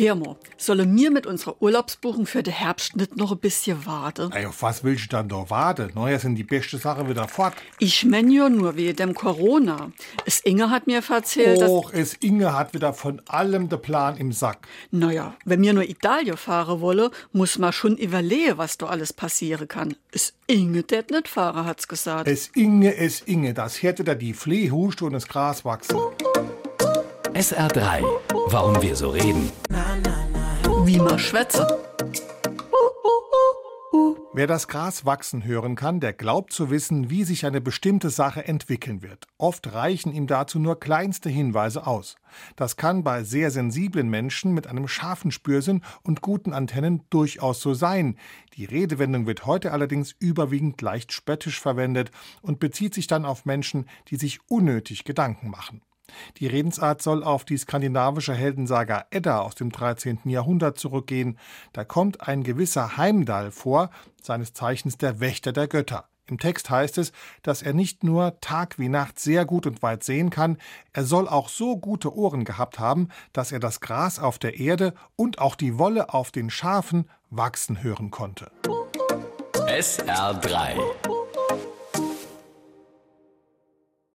Hör mal, sollen wir mit unserer Urlaubsbuchung für den Herbst nicht noch ein bisschen warten? Ey, auf was willst du dann da warten? Neuer sind die beste Sache wieder fort. Ich mein ja nur wegen dem Corona. Es Inge hat mir erzählt. Och, es Inge hat wieder von allem den Plan im Sack. Naja, wenn wir nur Italien fahren wollen, muss man schon überlegen, was da alles passieren kann. Es Inge det nicht fahren, hat's gesagt. Es Inge, es Inge, das hätte da die Fleh huscht und das Gras wachsen. SR3. Warum wir so reden. Wie man schwätze. Wer das Gras wachsen hören kann, der glaubt zu wissen, wie sich eine bestimmte Sache entwickeln wird. Oft reichen ihm dazu nur kleinste Hinweise aus. Das kann bei sehr sensiblen Menschen mit einem scharfen Spürsinn und guten Antennen durchaus so sein. Die Redewendung wird heute allerdings überwiegend leicht spöttisch verwendet und bezieht sich dann auf Menschen, die sich unnötig Gedanken machen. Die Redensart soll auf die skandinavische Heldensaga Edda aus dem 13. Jahrhundert zurückgehen. Da kommt ein gewisser Heimdall vor, seines Zeichens der Wächter der Götter. Im Text heißt es, dass er nicht nur Tag wie Nacht sehr gut und weit sehen kann, er soll auch so gute Ohren gehabt haben, dass er das Gras auf der Erde und auch die Wolle auf den Schafen wachsen hören konnte. SR3.